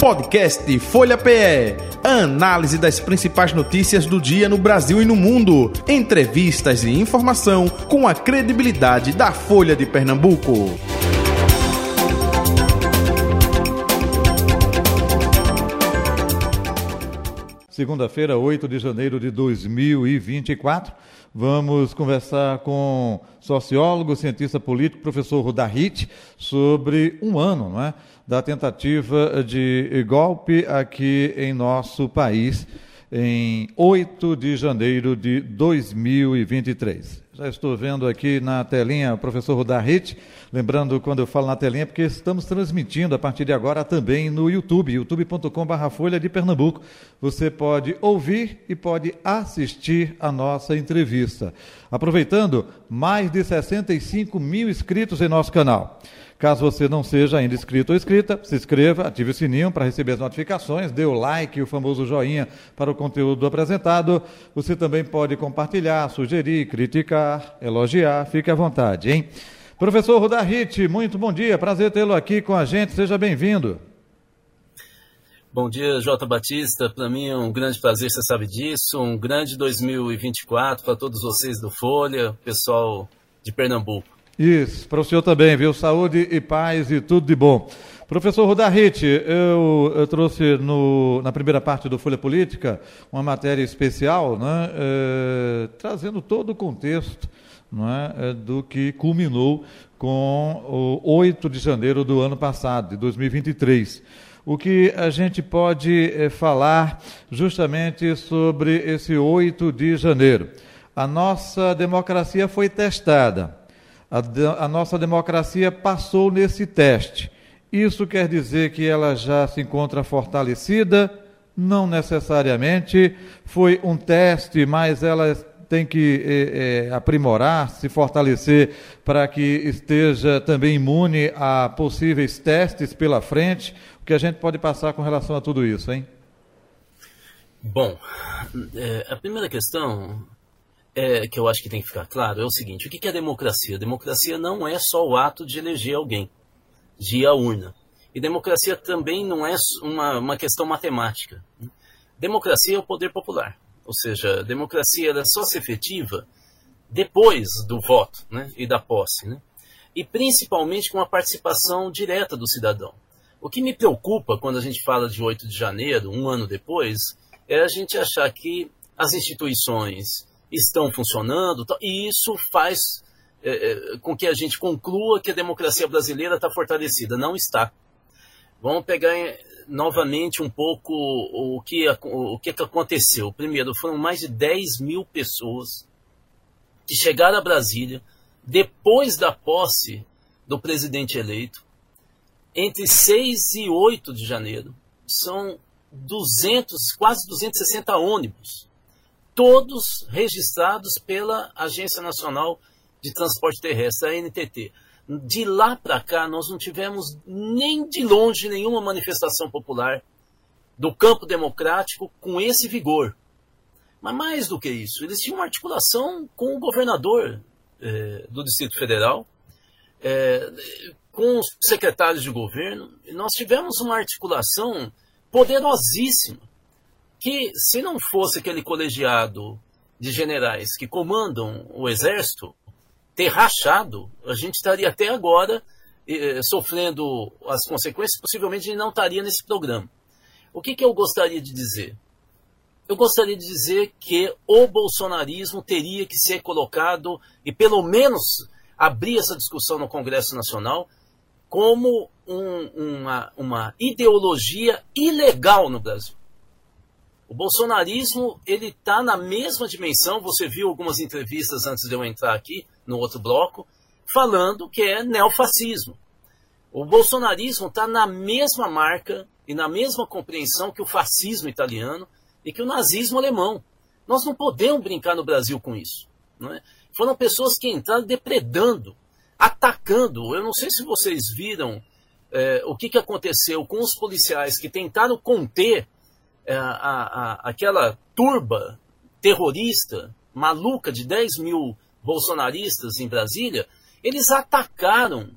Podcast Folha PE. Análise das principais notícias do dia no Brasil e no mundo. Entrevistas e informação com a credibilidade da Folha de Pernambuco. Segunda-feira, 8 de janeiro de 2024. Vamos conversar com sociólogo, cientista político, professor Rudahit, sobre um ano não é, da tentativa de golpe aqui em nosso país, em 8 de janeiro de 2023. Já estou vendo aqui na telinha o professor Rudahit, lembrando quando eu falo na telinha, porque estamos transmitindo a partir de agora também no YouTube, youtube.com.br Folha de Pernambuco. Você pode ouvir e pode assistir a nossa entrevista. Aproveitando, mais de 65 mil inscritos em nosso canal. Caso você não seja ainda inscrito ou inscrita, se inscreva, ative o sininho para receber as notificações, dê o like, o famoso joinha para o conteúdo apresentado. Você também pode compartilhar, sugerir, criticar, elogiar, fique à vontade, hein? Professor Rudahit, muito bom dia, prazer tê-lo aqui com a gente, seja bem-vindo. Bom dia, Jota Batista. Para mim é um grande prazer, você sabe disso. Um grande 2024 para todos vocês do Folha, pessoal de Pernambuco. Isso, para o senhor também, viu? Saúde e paz e tudo de bom. Professor Rodahit, eu, eu trouxe no, na primeira parte do Folha Política uma matéria especial, né, é, trazendo todo o contexto é, do que culminou com o 8 de janeiro do ano passado, de 2023. O que a gente pode é, falar justamente sobre esse 8 de janeiro? A nossa democracia foi testada a, a nossa democracia passou nesse teste. Isso quer dizer que ela já se encontra fortalecida? Não necessariamente. Foi um teste, mas ela tem que é, é, aprimorar, se fortalecer para que esteja também imune a possíveis testes pela frente. O que a gente pode passar com relação a tudo isso, hein? Bom, é, a primeira questão é, que eu acho que tem que ficar claro é o seguinte: o que é democracia? Democracia não é só o ato de eleger alguém, de ir à urna. E democracia também não é uma, uma questão matemática. Democracia é o poder popular. Ou seja, democracia ela só se efetiva depois do voto né, e da posse. Né? E principalmente com a participação direta do cidadão. O que me preocupa quando a gente fala de 8 de janeiro, um ano depois, é a gente achar que as instituições estão funcionando, e isso faz é, é, com que a gente conclua que a democracia brasileira está fortalecida. Não está. Vamos pegar novamente um pouco o que, o que aconteceu. Primeiro, foram mais de 10 mil pessoas que chegaram a Brasília depois da posse do presidente eleito, entre 6 e 8 de janeiro. São 200, quase 260 ônibus todos registrados pela Agência Nacional de Transporte Terrestre, a NTT. De lá para cá, nós não tivemos nem de longe nenhuma manifestação popular do campo democrático com esse vigor. Mas mais do que isso, eles tinham uma articulação com o governador eh, do Distrito Federal, eh, com os secretários de governo. Nós tivemos uma articulação poderosíssima que se não fosse aquele colegiado de generais que comandam o exército ter rachado, a gente estaria até agora eh, sofrendo as consequências, possivelmente não estaria nesse programa. O que, que eu gostaria de dizer? Eu gostaria de dizer que o bolsonarismo teria que ser colocado e pelo menos abrir essa discussão no Congresso Nacional como um, uma, uma ideologia ilegal no Brasil. O bolsonarismo ele está na mesma dimensão. Você viu algumas entrevistas antes de eu entrar aqui no outro bloco falando que é neofascismo. O bolsonarismo está na mesma marca e na mesma compreensão que o fascismo italiano e que o nazismo alemão. Nós não podemos brincar no Brasil com isso. É? Foram pessoas que entraram depredando, atacando. Eu não sei se vocês viram é, o que, que aconteceu com os policiais que tentaram conter é, a, a, aquela turba terrorista maluca de 10 mil bolsonaristas em Brasília, eles atacaram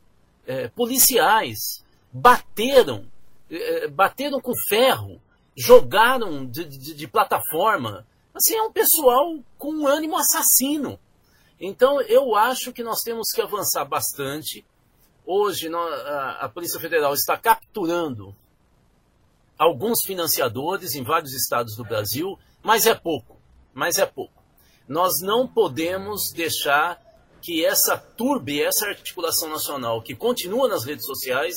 é, policiais, bateram é, bateram com ferro, jogaram de, de, de plataforma. Assim, é um pessoal com um ânimo assassino. Então, eu acho que nós temos que avançar bastante. Hoje, a Polícia Federal está capturando alguns financiadores em vários estados do Brasil, mas é pouco. Mas é pouco. Nós não podemos deixar que essa turbe, essa articulação nacional que continua nas redes sociais,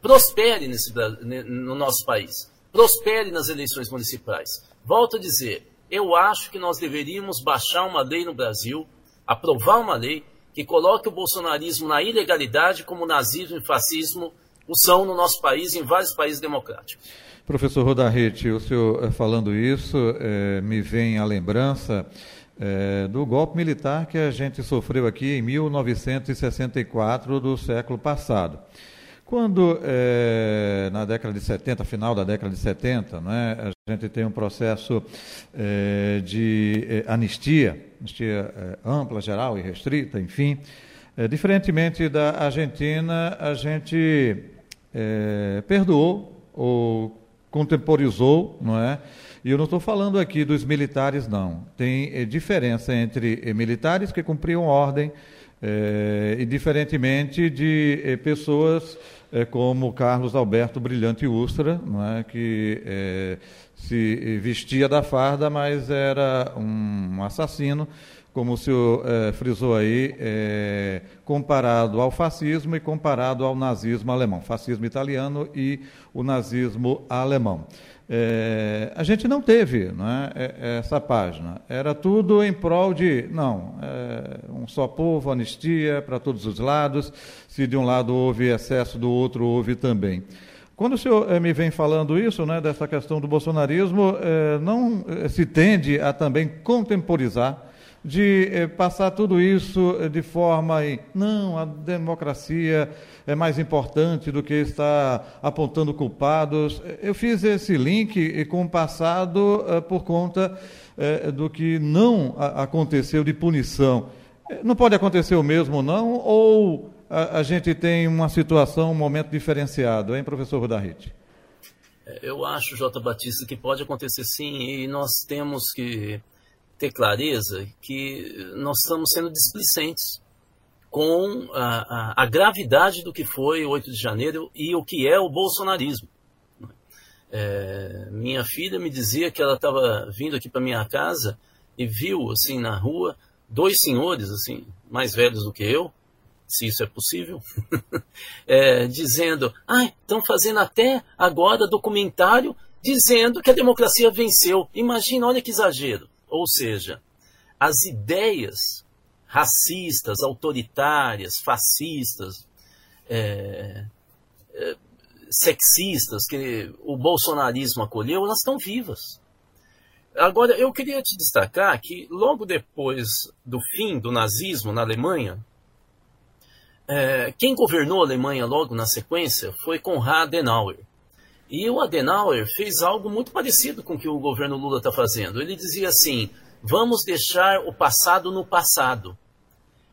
prospere nesse, no nosso país, prospere nas eleições municipais. Volto a dizer, eu acho que nós deveríamos baixar uma lei no Brasil, aprovar uma lei que coloque o bolsonarismo na ilegalidade como o nazismo e fascismo o são no nosso país e em vários países democráticos. Professor Rodarrete, o senhor eh, falando isso, é, me vem a lembrança é, do golpe militar que a gente sofreu aqui em 1964 do século passado. Quando, na década de 70, final da década de 70, né, a gente tem um processo de anistia, anistia ampla, geral e restrita, enfim, diferentemente da Argentina, a gente perdoou ou contemporizou, não é? E eu não estou falando aqui dos militares, não. Tem eh, diferença entre eh, militares que cumpriam ordem eh, e diferentemente de pessoas como Carlos Alberto Brilhante Ustra, não é? que se vestia da farda, mas era um assassino como o senhor eh, frisou aí, eh, comparado ao fascismo e comparado ao nazismo alemão, fascismo italiano e o nazismo alemão. Eh, a gente não teve não é, essa página. Era tudo em prol de, não, um só povo, anistia para todos os lados. Se de um lado houve excesso, do outro houve também. Quando o senhor me vem falando isso, né, dessa questão do bolsonarismo, não se tende a também contemporizar de eh, passar tudo isso eh, de forma em, não, a democracia é mais importante do que estar apontando culpados. Eu fiz esse link com o passado eh, por conta do que não aconteceu de punição. Não pode acontecer o mesmo, não? Ou a, a gente tem uma situação, um momento diferenciado, hein, professor Rodarrite? Eu acho, J. Batista, que pode acontecer sim, e nós temos que ter clareza que nós estamos sendo displicentes com a, a, a, gravidade do que foi o 8 de janeiro e o que é o bolsonarismo. É, minha filha me dizia que ela estava vindo aqui para minha casa e viu assim na rua dois senhores assim mais velhos do que eu, se isso é possível, é, dizendo, ah, estão fazendo até agora documentário dizendo que a democracia venceu. Imagina, olha que exagero. Ou seja, as ideias racistas, autoritárias, fascistas, é, é, sexistas que o bolsonarismo acolheu, elas estão vivas. Agora, eu queria te destacar que logo depois do fim do nazismo na Alemanha, é, quem governou a Alemanha logo na sequência foi Konrad Adenauer. E o Adenauer fez algo muito parecido com o que o governo Lula está fazendo. Ele dizia assim: vamos deixar o passado no passado.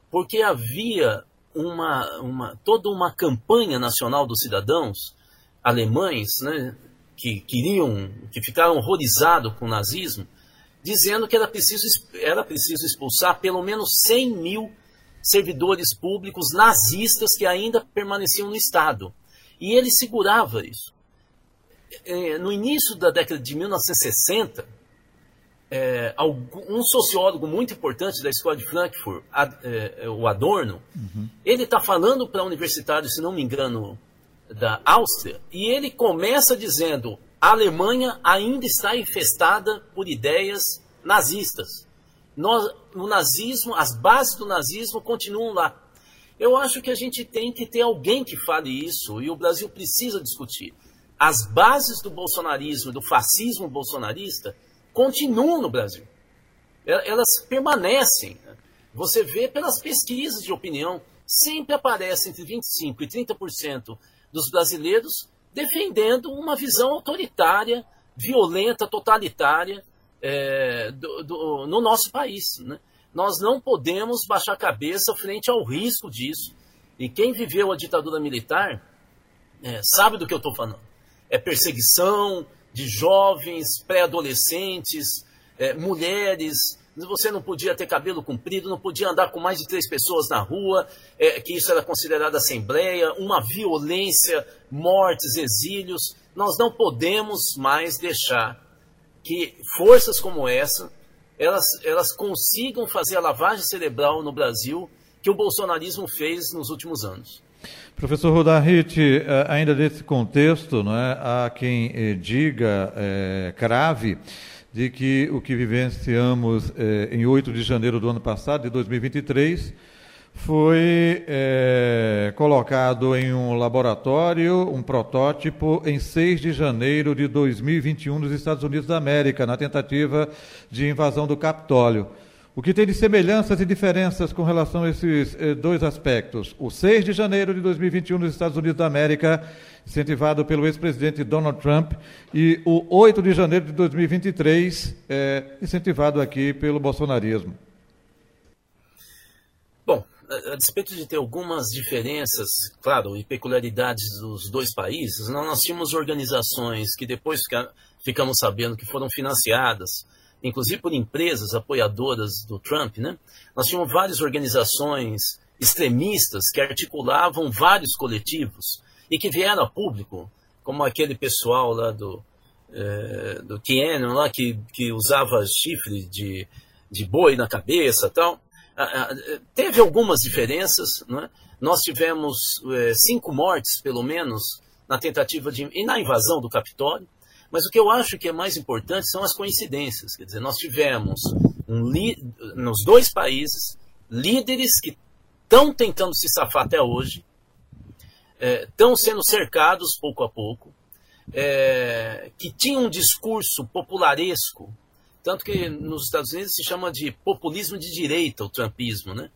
Porque havia uma, uma, toda uma campanha nacional dos cidadãos alemães né, que queriam, que ficaram horrorizados com o nazismo, dizendo que era preciso, era preciso expulsar pelo menos 100 mil servidores públicos nazistas que ainda permaneciam no Estado. E ele segurava isso. É, no início da década de 1960, é, um sociólogo muito importante da escola de Frankfurt, é, o Adorno, uhum. ele está falando para universitários, se não me engano, da Áustria, e ele começa dizendo: a Alemanha ainda está infestada por ideias nazistas. Nós, o nazismo, as bases do nazismo continuam lá. Eu acho que a gente tem que ter alguém que fale isso e o Brasil precisa discutir as bases do bolsonarismo, do fascismo bolsonarista, continuam no Brasil. Elas permanecem. Você vê pelas pesquisas de opinião, sempre aparece entre 25% e 30% dos brasileiros defendendo uma visão autoritária, violenta, totalitária é, do, do, no nosso país. Né? Nós não podemos baixar a cabeça frente ao risco disso. E quem viveu a ditadura militar é, sabe do que eu estou falando. É perseguição de jovens, pré-adolescentes, é, mulheres. Você não podia ter cabelo comprido, não podia andar com mais de três pessoas na rua, é, que isso era considerado assembleia, uma violência, mortes, exílios. Nós não podemos mais deixar que forças como essa elas, elas consigam fazer a lavagem cerebral no Brasil que o bolsonarismo fez nos últimos anos. Professor Rodahit, eh, ainda nesse contexto, não é, há quem eh, diga, é, crave, de que o que vivenciamos é, em 8 de janeiro do ano passado, de 2023, foi colocado em um laboratório, um protótipo, em 6 de janeiro de 2021 nos Estados Unidos da América, na tentativa de invasão do Capitólio. O que tem de semelhanças e diferenças com relação a esses eh, dois aspectos? O 6 de janeiro de 2021 nos Estados Unidos da América, incentivado pelo ex-presidente Donald Trump, e o 8 de janeiro de 2023, eh, incentivado aqui pelo bolsonarismo. Bom, a, despeito de ter algumas diferenças, claro, e peculiaridades dos dois países, nós tínhamos organizações que depois ficamos sabendo que foram financiadas inclusive por empresas apoiadoras do Trump, né? Nós tínhamos várias organizações extremistas que articulavam vários coletivos e que vieram a público, como aquele pessoal lá do, é, do Tiananmen, lá que, que usava chifre de, de boi na cabeça tal. Teve algumas diferenças, né? Nós tivemos é, cinco mortes, pelo menos, na tentativa de. e na invasão do Capitólio. Mas o que eu acho que é mais importante são as coincidências. Quer dizer, nós tivemos um nos dois países líderes que estão tentando se safar até hoje, estão é, sendo cercados pouco a pouco, é, que tinham um discurso popularesco, tanto que nos Estados Unidos se chama de populismo de direita, o trumpismo, né?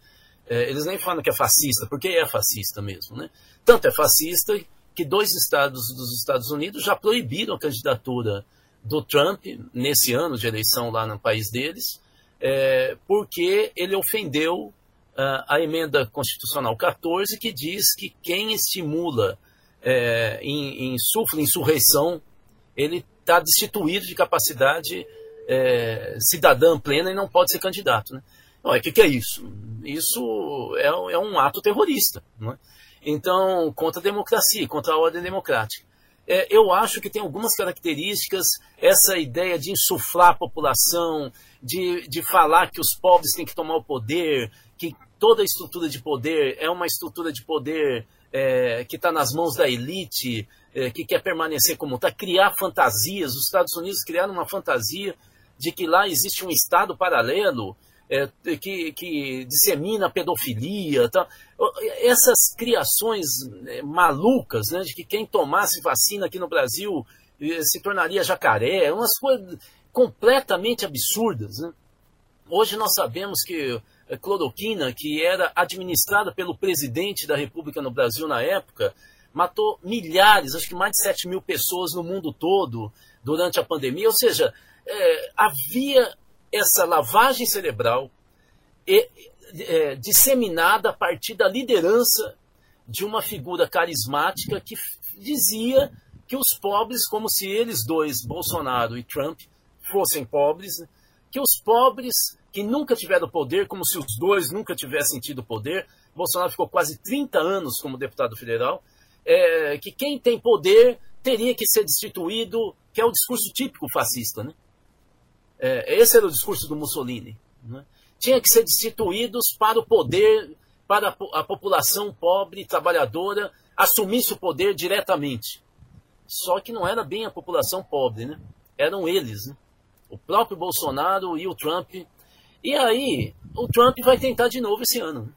É, eles nem falam que é fascista, porque é fascista mesmo, né? Tanto é fascista que dois estados dos Estados Unidos já proibiram a candidatura do Trump nesse ano de eleição lá no país deles, é, porque ele ofendeu uh, a emenda constitucional 14, que diz que quem estimula é, em, insufla insurreição, ele está destituído de capacidade é, cidadã plena e não pode ser candidato. Né? O que, que, é isso? Isso é, é um ato terrorista. Não é? Então, contra a democracia, contra a ordem democrática. É, eu acho que tem algumas características, essa ideia de insuflar a população, de, de falar que os pobres têm que tomar o poder, que toda a estrutura de poder é uma estrutura de poder é, que está nas mãos da elite, é, que quer permanecer como está, criar fantasias. Os Estados Unidos criaram uma fantasia de que lá existe um Estado paralelo é, que, que, dissemina pedofilia. Tá? Essas criações é, malucas, né, de que quem tomasse vacina aqui no Brasil é, se tornaria jacaré, umas coisas completamente absurdas. Né? Hoje nós sabemos que a cloroquina, que era administrada pelo presidente da República no Brasil na época, matou milhares, acho que mais de 7 mil pessoas no mundo todo durante a pandemia. Ou seja, é, havia essa lavagem cerebral é, é, disseminada a partir da liderança de uma figura carismática que dizia que os pobres, como se eles dois, Bolsonaro e Trump, fossem pobres, né? que os pobres que nunca tiveram poder, como se os dois nunca tivessem tido poder, Bolsonaro ficou quase 30 anos como deputado federal, é, que quem tem poder teria que ser destituído, que é o discurso típico fascista, né? É, esse era o discurso do Mussolini. Né? Tinha que ser destituídos para o poder, para a, população pobre, trabalhadora, assumisse o poder diretamente. Só que não era bem a população pobre, né? Eram eles, né? O próprio Bolsonaro e o Trump. E aí, o Trump vai tentar de novo esse ano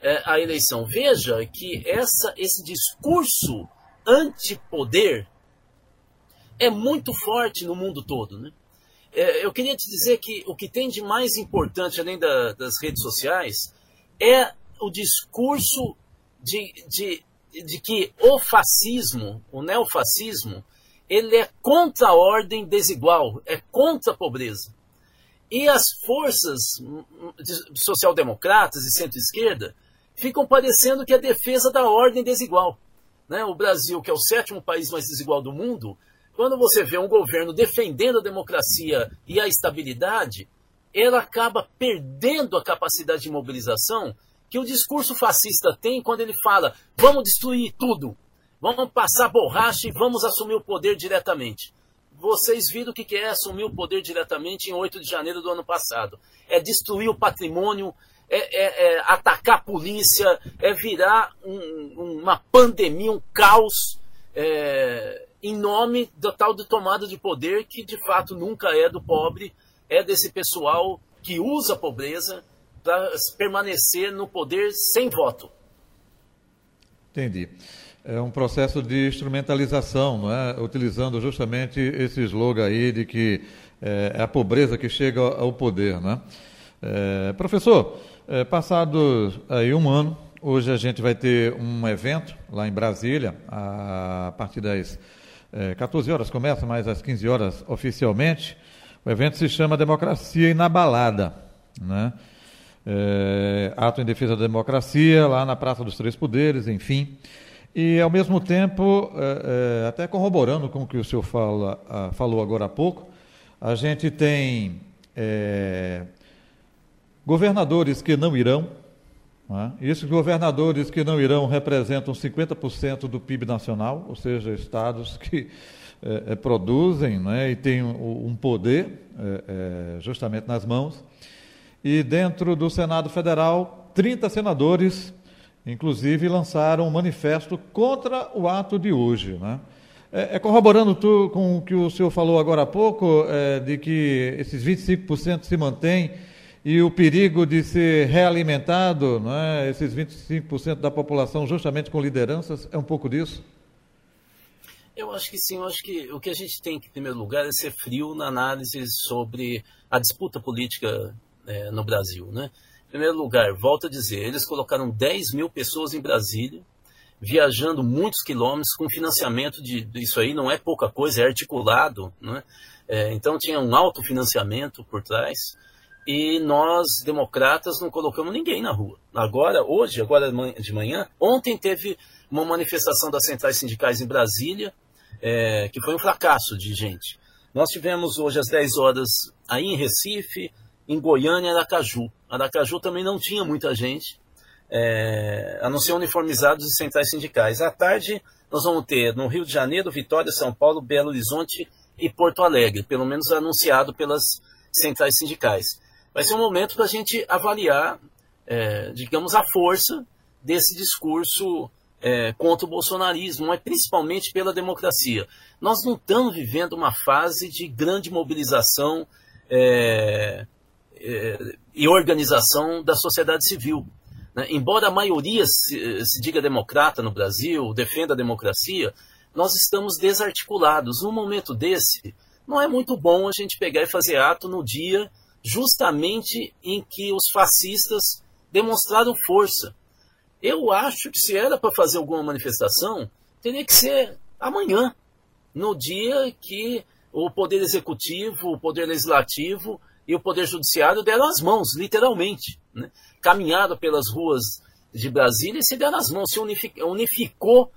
é, a eleição. Veja que essa, esse discurso antipoder é muito forte no mundo todo, né? É, eu queria te dizer que o que tem de mais importante, além da, das redes sociais, é o discurso de, de, de que o fascismo, o neofascismo, ele é contra a ordem desigual, é contra a pobreza. E as forças social-democratas e centro-esquerda ficam parecendo que é a defesa da ordem desigual. né, o Brasil, que é o sétimo país mais desigual do mundo, quando você vê um governo defendendo a democracia e a estabilidade, ela acaba perdendo a capacidade de mobilização que o discurso fascista tem quando ele fala: vamos destruir tudo, vamos passar borracha e vamos assumir o poder diretamente. Vocês viram o que é assumir o poder diretamente em 8 de janeiro do ano passado. É destruir o patrimônio, é, é, é atacar a polícia, é virar um, uma pandemia, um caos, é, em nome da tal de tomada de poder que de fato nunca é do pobre, é desse pessoal que usa a pobreza para permanecer no poder sem voto. Entendi. É um processo de instrumentalização, não é? utilizando justamente esse slogan aí de que é, é a pobreza que chega ao poder. Né? É, professor, é, passado aí um ano, hoje a gente vai ter um evento lá em Brasília, a partir das é, 14 horas começa, mas às 15 horas oficialmente. O evento se chama Democracia Inabalada. Né? é, ato em defesa da democracia, lá na Praça dos Três Poderes, enfim. E, ao mesmo tempo, é, é, até corroborando com o que o senhor fala, a, falou agora há pouco, a gente tem é, governadores que não irão, e esses governadores que não irão representam 50% do PIB nacional, ou seja, estados que é, é, produzem né? e têm um, um poder é, justamente nas mãos. E dentro do Senado Federal, 30 senadores, inclusive, lançaram um manifesto contra o ato de hoje. Né? É, é corroborando tu, com o que o senhor falou agora há pouco, é, de que esses 25% se mantêm e o perigo de ser realimentado, não é? esses 25% da população, justamente com lideranças, é um pouco disso? Eu acho que sim, eu acho que o que a gente tem que, em primeiro lugar, é ser frio na análise sobre a disputa política é, no Brasil. Né? Em primeiro lugar, volto a dizer, eles colocaram 10 mil pessoas em Brasília, viajando muitos quilômetros, com financiamento de. Isso aí não é pouca coisa, é articulado. Né? É, então tinha um alto financiamento por trás. E nós, democratas, não colocamos ninguém na rua. Agora, hoje, agora de manhã, ontem teve uma manifestação das centrais sindicais em Brasília, é, que foi um fracasso de gente. Nós tivemos hoje às 10 horas aí em Recife, em Goiânia e Aracaju. Aracaju também não tinha muita gente, é, a não ser uniformizados e centrais sindicais. À tarde, nós vamos ter no Rio de Janeiro, Vitória, São Paulo, Belo Horizonte e Porto Alegre, pelo menos anunciado pelas centrais sindicais. Vai ser um momento para a gente avaliar, é, digamos, a força desse discurso é, contra o bolsonarismo, mas principalmente pela democracia. Nós não estamos vivendo uma fase de grande mobilização é, e organização da sociedade civil. Né? Embora a maioria se, se, diga democrata no Brasil, defenda a democracia, nós estamos desarticulados. Num momento desse, não é muito bom a gente pegar e fazer ato no dia justamente em que os fascistas demonstraram força. Eu acho que se era para fazer alguma manifestação, teria que ser amanhã, no dia que o Poder Executivo, o Poder Legislativo e o Poder Judiciário deram as mãos, literalmente. Né? Caminharam pelas ruas de Brasília e se deram as mãos, se unificou, unificou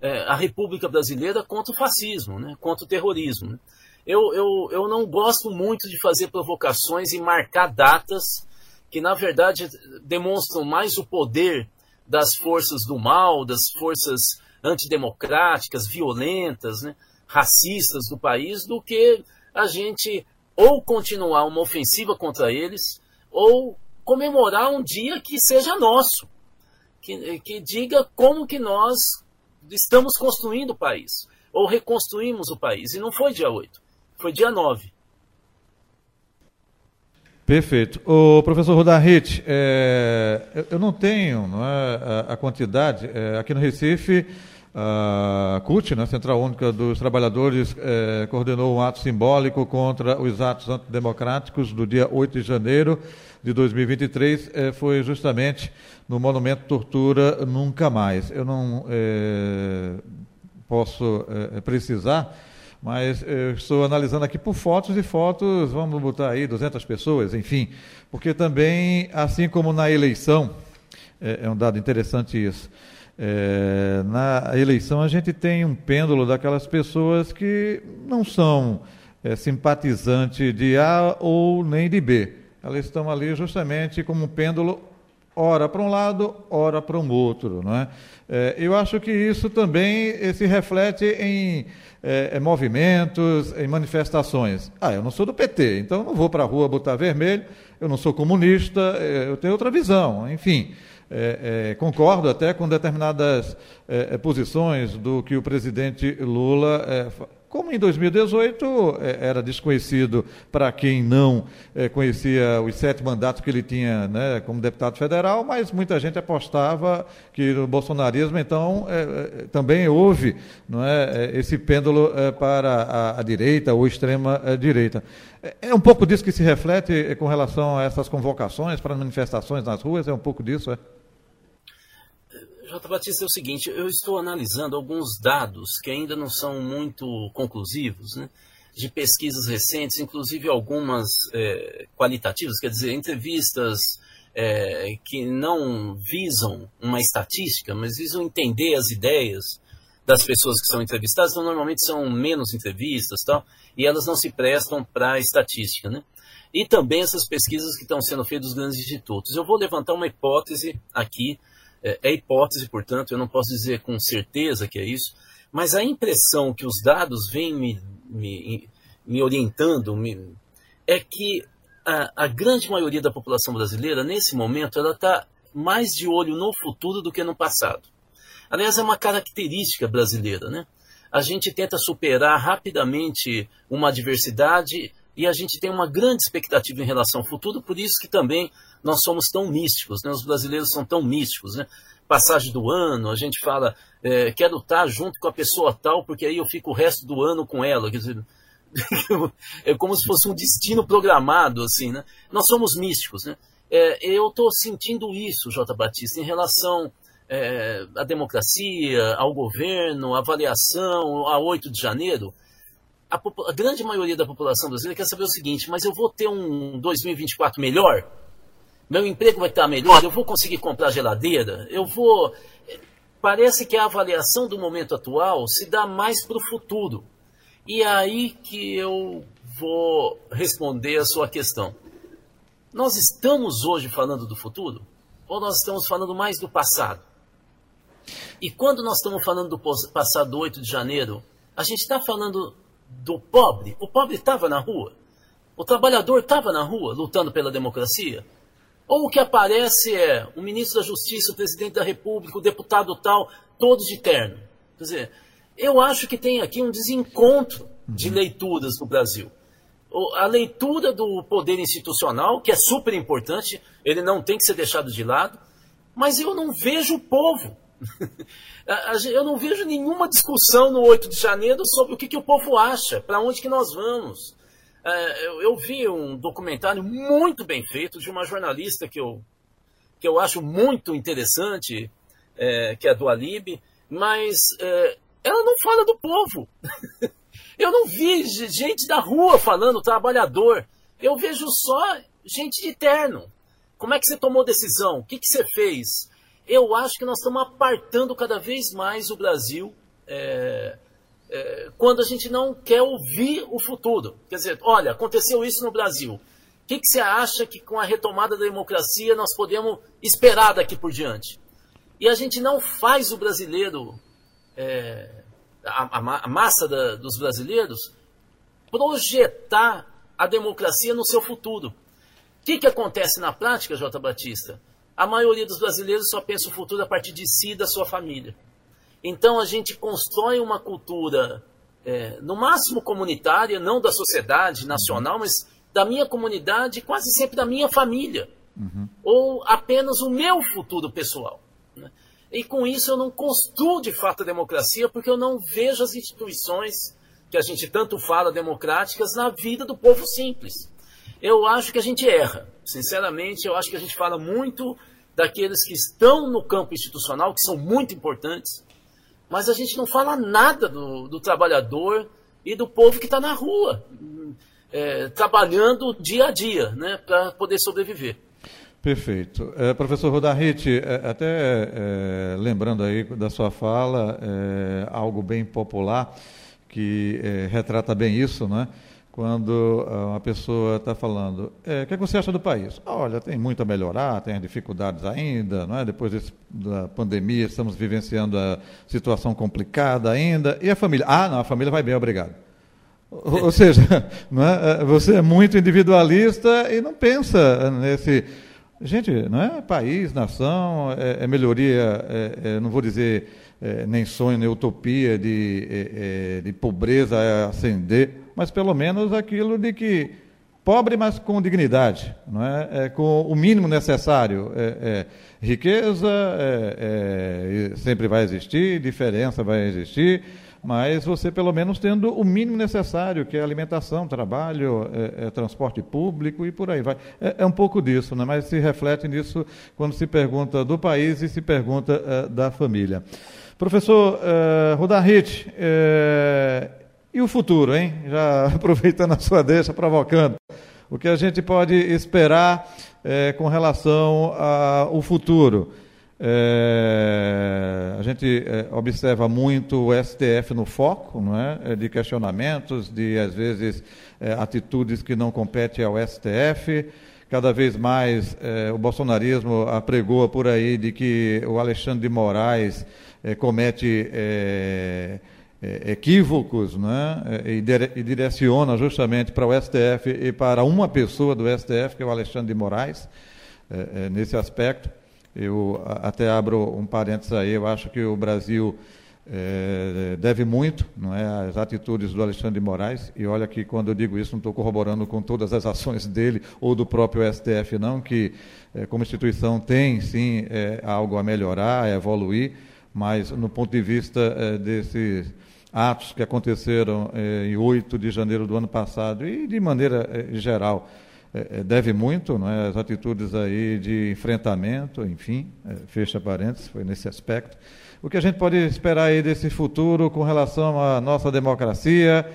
é, a República Brasileira contra o fascismo, né? contra o terrorismo. Eu, eu, eu não gosto muito de fazer provocações e marcar datas que, na verdade, demonstram mais o poder das forças do mal, das forças antidemocráticas, violentas, né? racistas do país, do que a gente ou continuar uma ofensiva contra eles, ou comemorar um dia que seja nosso, que, que diga como que nós estamos construindo o país, ou reconstruímos o país. E não foi dia 8, foi dia 9. Perfeito. O professor Rodarrit, é, eu não tenho não é, a, a quantidade, é, aqui no Recife a CUT, né, Central Única dos Trabalhadores, eh, coordenou um ato simbólico contra os atos antidemocráticos do dia 8 de janeiro de 2023, eh, foi justamente no Monumento Tortura Nunca Mais. Eu não eh, posso precisar, mas eu estou analisando aqui por fotos e fotos, vamos botar aí 200 pessoas, enfim, porque também, assim como na eleição, é um dado interessante isso, É, na eleição a gente tem um pêndulo daquelas pessoas que não são é, simpatizantes de A ou nem de B. Elas estão ali justamente como um pêndulo, ora para um lado, ora para um outro. Não é? é? eu acho que isso também eh, se reflete em é, movimentos, em manifestações. Ah, eu não sou do PT, então eu não vou para a rua botar vermelho, eu não sou comunista, eu tenho outra visão, enfim é, é, concordo até com determinadas é, é posições do que o presidente Lula, é, como em 2018 é, era desconhecido para quem não conhecia os sete mandatos que ele tinha né, como deputado federal, mas muita gente apostava que no bolsonarismo, então, também houve não é, esse pêndulo para a, a, direita ou extrema direita. É um pouco disso que se reflete com relação a essas convocações para manifestações nas ruas? É um pouco disso, é? J. Batista, é o seguinte, eu estou analisando alguns dados que ainda não são muito conclusivos, né, de pesquisas recentes, inclusive algumas é, qualitativas, quer dizer, entrevistas é, que não visam uma estatística, mas visam entender as ideias das pessoas que são entrevistadas, então normalmente são menos entrevistas tal, e elas não se prestam para a estatística. Né? E também essas pesquisas que estão sendo feitas dos grandes institutos. Eu vou levantar uma hipótese aqui, é, é hipótese, portanto, eu não posso dizer com certeza que é isso, mas a impressão que os dados vêm me, me, me orientando me, é que a, a, grande maioria da população brasileira, nesse momento, ela está mais de olho no futuro do que no passado. Aliás, é uma característica brasileira, né? A gente tenta superar rapidamente uma adversidade e a gente tem uma grande expectativa em relação ao futuro, por isso que também nós somos tão místicos, né? os brasileiros são tão místicos. Né? Passagem do ano, a gente fala, é, quero estar junto com a pessoa tal, porque aí eu fico o resto do ano com ela. Quer dizer, é como se fosse um destino programado, assim, né? Nós somos místicos, né? É, eu estou sentindo isso, J. Batista, em relação é, à democracia, ao governo, à avaliação, a 8 de janeiro a, a, grande maioria da população brasileira quer saber o seguinte: mas eu vou ter um 2024 melhor? Meu emprego vai estar melhor? Eu vou conseguir comprar geladeira? Eu vou. Parece que a avaliação do momento atual se dá mais para o futuro. E é aí que eu vou responder a sua questão. Nós estamos hoje falando do futuro? Ou nós estamos falando mais do passado? E quando nós estamos falando do passado 8 de janeiro, a gente está falando do pobre. O pobre estava na rua. O trabalhador estava na rua lutando pela democracia. Ou o que aparece é o ministro da Justiça, o presidente da República, o deputado tal, todos de terno. Quer dizer, eu acho que tem aqui um desencontro de uhum. leituras no Brasil. A leitura do poder institucional, que é super importante, ele não tem que ser deixado de lado, mas eu não vejo o povo Eu não vejo nenhuma discussão no 8 de janeiro sobre o que, que o povo acha, para onde que nós vamos. É, eu vi um documentário muito bem feito de uma jornalista que eu, que eu acho muito interessante, é, que é do Alib, mas é, ela não fala do povo. Eu não vi gente da rua falando, trabalhador. Eu vejo só gente de terno. Como é que você tomou decisão? O que, que você fez? eu acho que nós estamos apartando cada vez mais o Brasil é, é, quando a gente não quer ouvir o futuro. Quer dizer, olha, aconteceu isso no Brasil. O que, que você acha que com a retomada da democracia nós podemos esperar daqui por diante? E a gente não faz o brasileiro, é, a, a, massa da, dos brasileiros, projetar a democracia no seu futuro. O que, que acontece na prática, J. Batista? A maioria dos brasileiros só pensa o futuro a partir de si e da sua família. Então a gente constrói uma cultura, é, no máximo comunitária, não da sociedade nacional, mas da minha comunidade, quase sempre da minha família. Uhum. Ou apenas o meu futuro pessoal. Né? E com isso eu não construo de fato a democracia, porque eu não vejo as instituições que a gente tanto fala democráticas na vida do povo simples. Eu acho que a gente erra. Sinceramente, eu acho que a gente fala muito daqueles que estão no campo institucional, que são muito importantes, mas a gente não fala nada do, do trabalhador e do povo que está na rua, é, trabalhando dia a dia, né, para poder sobreviver. Perfeito. É, professor Rodarrite, é, até é, lembrando aí da sua fala, é, algo bem popular que é, retrata bem isso, né? Quando ah, uma pessoa está falando, é, o que, é que, você acha do país? Olha, tem muito a melhorar, tem dificuldades ainda, não é? depois desse, da pandemia estamos vivenciando a situação complicada ainda. E a família? Ah, não, a família vai bem, obrigado. Ou, ou seja, não é? você é muito individualista e não pensa nesse... Gente, não é país, nação, é, é melhoria, é, é não vou dizer é, nem sonho, nem utopia de, é, de pobreza ascender, mas pelo menos aquilo de que pobre, mas com dignidade, não é? é com o mínimo necessário. É, é, riqueza é, é, sempre vai existir, diferença vai existir, mas você pelo menos tendo o mínimo necessário, que é alimentação, trabalho, é, transporte público e por aí vai. É, um pouco disso, né? mas se reflete nisso quando se pergunta do país e se pergunta da família. Professor uh, Rudarrit, e o futuro, hein? Já aproveitando a sua deixa, provocando. O que a gente pode esperar é, com relação ao futuro? É, a gente é, observa muito o STF no foco, não é? é de questionamentos, de às vezes é, atitudes que não competem ao STF. Cada vez mais é, o bolsonarismo apregoa por aí de que o Alexandre de Moraes comete equívocos né, e, direciona justamente para o STF e para uma pessoa do STF, que é o Alexandre de Moraes, é, é, nesse aspecto. Eu até abro um parênteses aí, eu acho que o Brasil é, deve muito não é, às atitudes do Alexandre de Moraes, e olha que quando eu digo isso não estou corroborando com todas as ações dele ou do próprio STF, não, que é, como instituição tem sim é, algo a melhorar, a evoluir, mas no ponto de vista é, desses atos que aconteceram eh, em 8 de janeiro do ano passado e de maneira eh, geral eh, deve muito, não é? as atitudes aí de enfrentamento, enfim, fecha parênteses, foi nesse aspecto. O que a gente pode esperar aí desse futuro com relação à nossa democracia?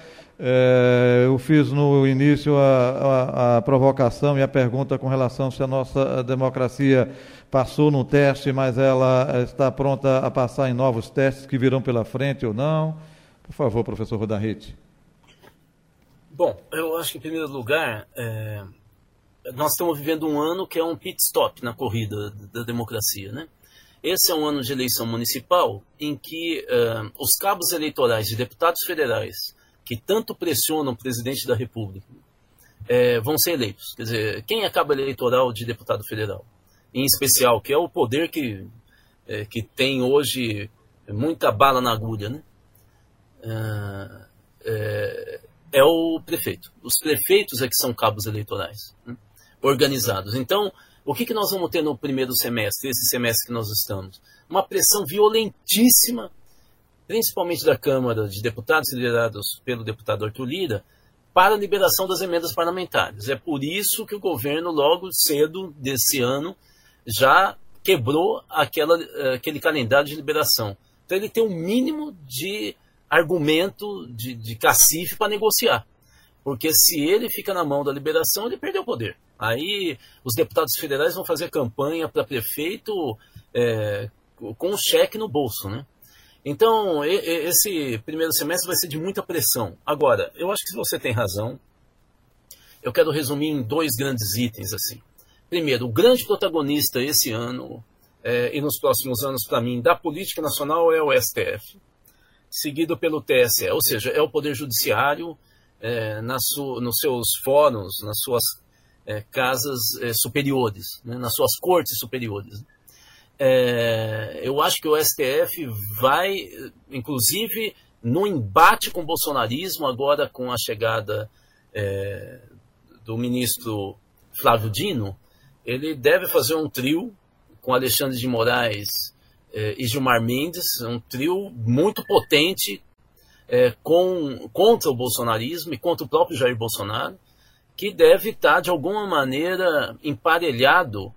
eu fiz no início a, a, a, provocação e a pergunta com relação se a nossa democracia passou no teste, mas ela está pronta a passar em novos testes que virão pela frente ou não. Por favor, professor Rodarrete. Bom, eu acho que em primeiro lugar, é, nós estamos vivendo um ano que é um pit stop na corrida da democracia, né? Esse é um ano de eleição municipal em que uh, os cabos eleitorais de deputados federais que tanto pressionam o presidente da República é, vão ser eleitos. Quer dizer, quem é cabo eleitoral de deputado federal? Em especial, que é o poder que, é, que tem hoje muita bala na agulha, né? É, é, é o prefeito. Os prefeitos é que são cabos eleitorais né, organizados. Então, o que, que nós vamos ter no primeiro semestre, esse semestre que nós estamos? Uma pressão violentíssima, principalmente da Câmara de Deputados, liderados pelo deputado Arthur Lira, para a liberação das emendas parlamentares. É por isso que o governo, logo cedo desse ano, já quebrou aquela, aquele calendário de liberação. Então, ele tem um mínimo de argumento de, de cacife para negociar. Porque se ele fica na mão da liberação, ele perdeu o poder. Aí os deputados federais vão fazer campanha para prefeito é, com um cheque no bolso, né? Então, esse primeiro semestre vai ser de muita pressão. Agora, eu acho que você tem razão. Eu quero resumir em dois grandes itens assim. Primeiro, o grande protagonista esse ano é, e nos próximos anos, para mim, da política nacional é o STF seguido pelo TSE, ou seja, é o Poder Judiciário é, su, nos seus fóruns, nas suas é, casas é, superiores, né, nas suas cortes superiores. É, eu acho que o STF vai, inclusive, no embate com o bolsonarismo, agora com a chegada é, do ministro Flávio Dino, ele deve fazer um trio com Alexandre de Moraes é, e Gilmar Mendes, um trio muito potente é, com, contra o bolsonarismo e contra o próprio Jair Bolsonaro, que deve estar, de alguma maneira, emparelhado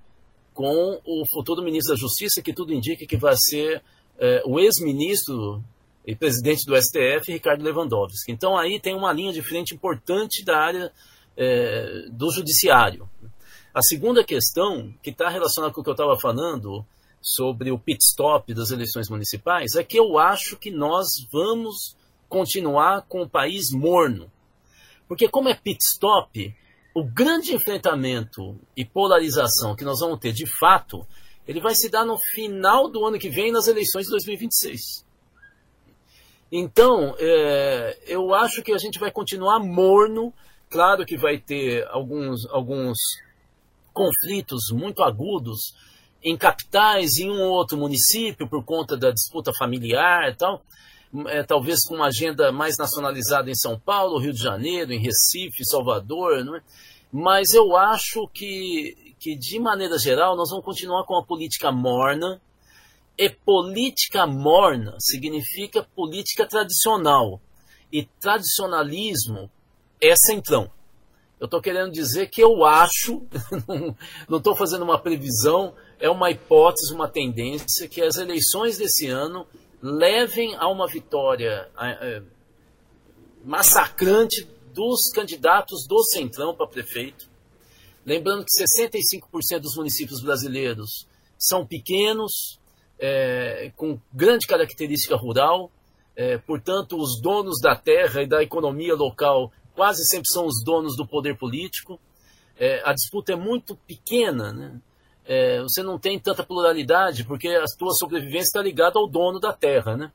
com o futuro ministro da Justiça, que tudo indica que vai ser é, o ex-ministro e presidente do STF, Ricardo Lewandowski. Então aí tem uma linha de frente importante da área é, do judiciário. A segunda questão, que está relacionada com o que eu estava falando sobre o pit stop das eleições municipais, é que eu acho que nós vamos continuar com o país morno. Porque, como é pit stop, o grande enfrentamento e polarização que nós vamos ter de fato, ele vai se dar no final do ano que vem, nas eleições de 2026. Então, é, eu acho que a gente vai continuar morno. Claro que vai ter alguns, alguns conflitos muito agudos em capitais, em um ou outro município, por conta da disputa familiar e tal. É, talvez com uma agenda mais nacionalizada em São Paulo, Rio de Janeiro, em Recife, Salvador, não é? mas eu acho que, que, de maneira geral, nós vamos continuar com a política morna, e política morna significa política tradicional. E tradicionalismo é centrão. Eu estou querendo dizer que eu acho, não estou fazendo uma previsão, é uma hipótese, uma tendência, que as eleições desse ano levem a uma vitória é, massacrante dos candidatos do Centrão para prefeito. Lembrando que 65% dos municípios brasileiros são pequenos, é, com grande característica rural, é, portanto, os donos da terra e da economia local quase sempre são os donos do poder político. É, a disputa é muito pequena, né? É, você não tem tanta pluralidade, porque a tua sobrevivência está ligada ao dono da terra. Né?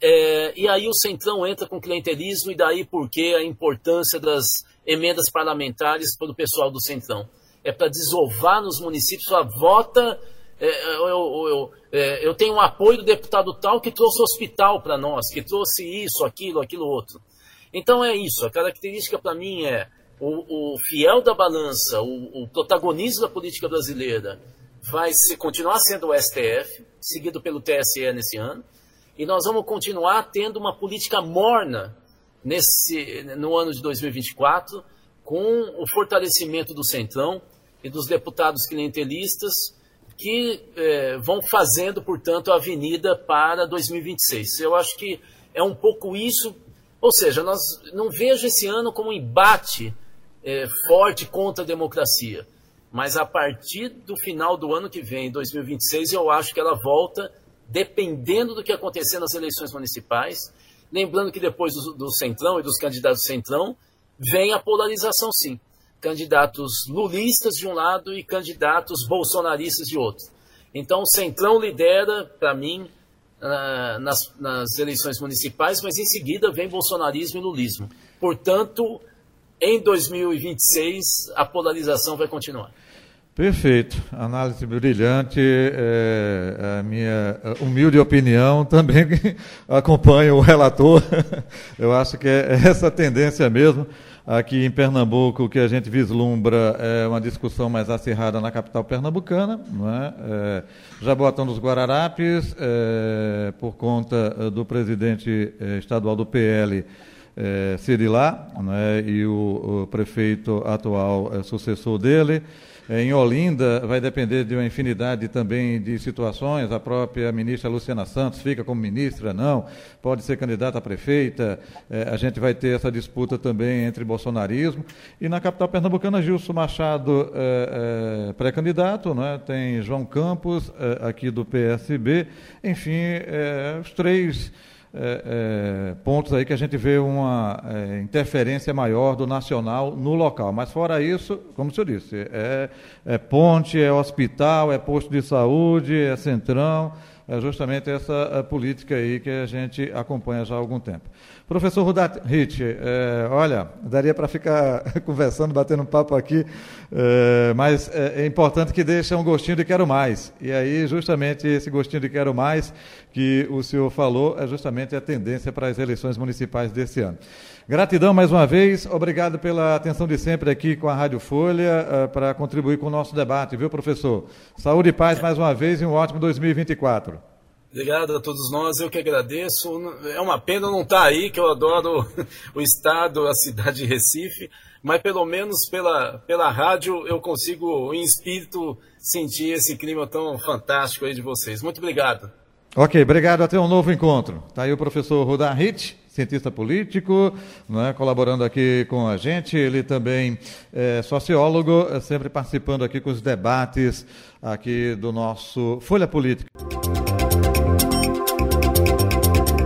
É, e aí o Centrão entra com clientelismo, e daí por que a importância das emendas parlamentares para o pessoal do Centrão? É para desovar nos municípios, a vota é, eu, eu, eu, é, eu, tenho um apoio do deputado tal que trouxe hospital para nós, que trouxe isso, aquilo, aquilo outro. Então é isso. A característica para mim é o, o, fiel da balança, o, o protagonista da política brasileira vai se, continuar sendo o STF, seguido pelo TSE nesse ano, e nós vamos continuar tendo uma política morna nesse, no ano de 2024, com o fortalecimento do Centrão e dos deputados clientelistas que é, vão fazendo, portanto, a avenida para 2026. Eu acho que é um pouco isso, ou seja, nós não vejo esse ano como um embate é, forte contra a democracia, mas a partir do final do ano que vem, 2026, eu acho que ela volta, dependendo do que acontecer nas eleições municipais. Lembrando que depois do, do Centrão e dos candidatos Centrão, vem a polarização, sim candidatos lulistas de um lado e candidatos bolsonaristas de outro. Então, o Centrão lidera, para mim, nas, nas, eleições municipais, mas em seguida vem bolsonarismo e lulismo. Portanto, em 2026, a polarização vai continuar. Perfeito, análise brilhante. É, a minha humilde opinião também acompanha o relator. Eu acho que é essa tendência mesmo. Aqui em Pernambuco, o que a gente vislumbra é uma discussão mais acirrada na capital pernambucana, não é? é Jaboatão dos Guararapes, é, por conta é, do presidente é, estadual do PL, é, Cirilá, é? e o, o, prefeito atual é, sucessor dele. É, em Olinda, vai depender de uma infinidade também de situações. A própria ministra Luciana Santos fica como ministra, não, pode ser candidata a prefeita. É, a gente vai ter essa disputa também entre bolsonarismo. E na capital pernambucana, Gilson Machado, é, é, pré-candidato, né? tem João Campos, é, aqui do PSB. Enfim, é, os três é, é, pontos aí que a gente vê uma é, interferência maior do nacional no local. Mas fora isso, como o senhor disse, é, é ponte, é hospital, é posto de saúde, é centrão, é justamente essa política aí que a gente acompanha já há algum tempo. Professor Rudat é, olha, daria para ficar conversando, batendo papo aqui, é, mas é, é, importante que deixe um gostinho de quero mais. E aí, justamente esse gostinho de quero mais que o senhor falou é justamente a tendência para as eleições municipais desse ano. Gratidão mais uma vez, obrigado pela atenção de sempre aqui com a Rádio Folha para contribuir com o nosso debate, viu, professor? Saúde e paz mais uma vez e um ótimo 2024. Obrigado a todos nós, eu que agradeço. É uma pena não estar aí, que eu adoro o estado, a cidade de Recife, mas pelo menos pela, pela rádio eu consigo, em espírito, sentir esse clima tão fantástico aí de vocês. Muito obrigado. Ok, obrigado. Até um novo encontro. Está aí o professor Rudar Hitch. cientista político, né, colaborando aqui com a gente. Ele também é sociólogo, é sempre participando aqui com os debates aqui do nosso Folha Política.